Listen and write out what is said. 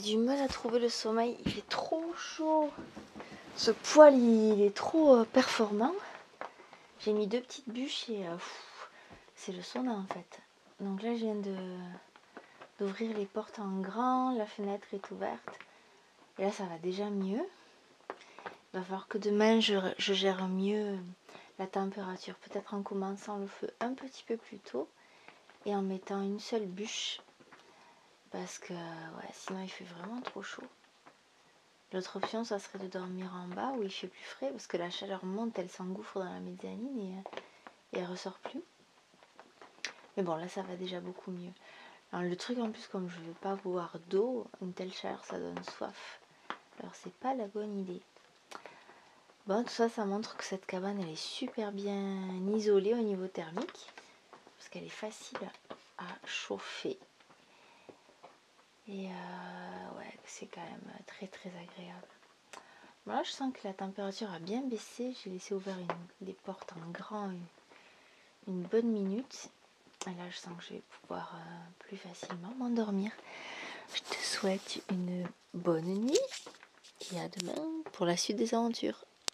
du mal à trouver le sommeil. Il est trop chaud. Ce poil, il est trop euh, performant. J'ai mis deux petites bûches et euh, c'est le sauna en fait. Donc là, je viens de d'ouvrir les portes en grand. La fenêtre est ouverte. Et là, ça va déjà mieux. Il va falloir que demain, je gère mieux la température. Peut-être en commençant le feu un petit peu plus tôt et en mettant une seule bûche parce que ouais, sinon il fait vraiment trop chaud. L'autre option, ça serait de dormir en bas où il fait plus frais parce que la chaleur monte, elle s'engouffre dans la mezzanine et, et elle ressort plus. Mais bon, là ça va déjà beaucoup mieux. Alors, le truc en plus, comme je veux pas boire d'eau, une telle chaleur ça donne soif. Alors c'est pas la bonne idée. Bon, tout ça, ça montre que cette cabane elle est super bien isolée au niveau thermique parce qu'elle est facile à chauffer. Et euh, ouais, c'est quand même très très agréable. Je sens que la température a bien baissé. J'ai laissé ouvert une, portes en grand une, bonne minute. Et là, je sens que je vais pouvoir euh, plus facilement m'endormir. Je te souhaite une bonne nuit et à demain pour la suite des aventures.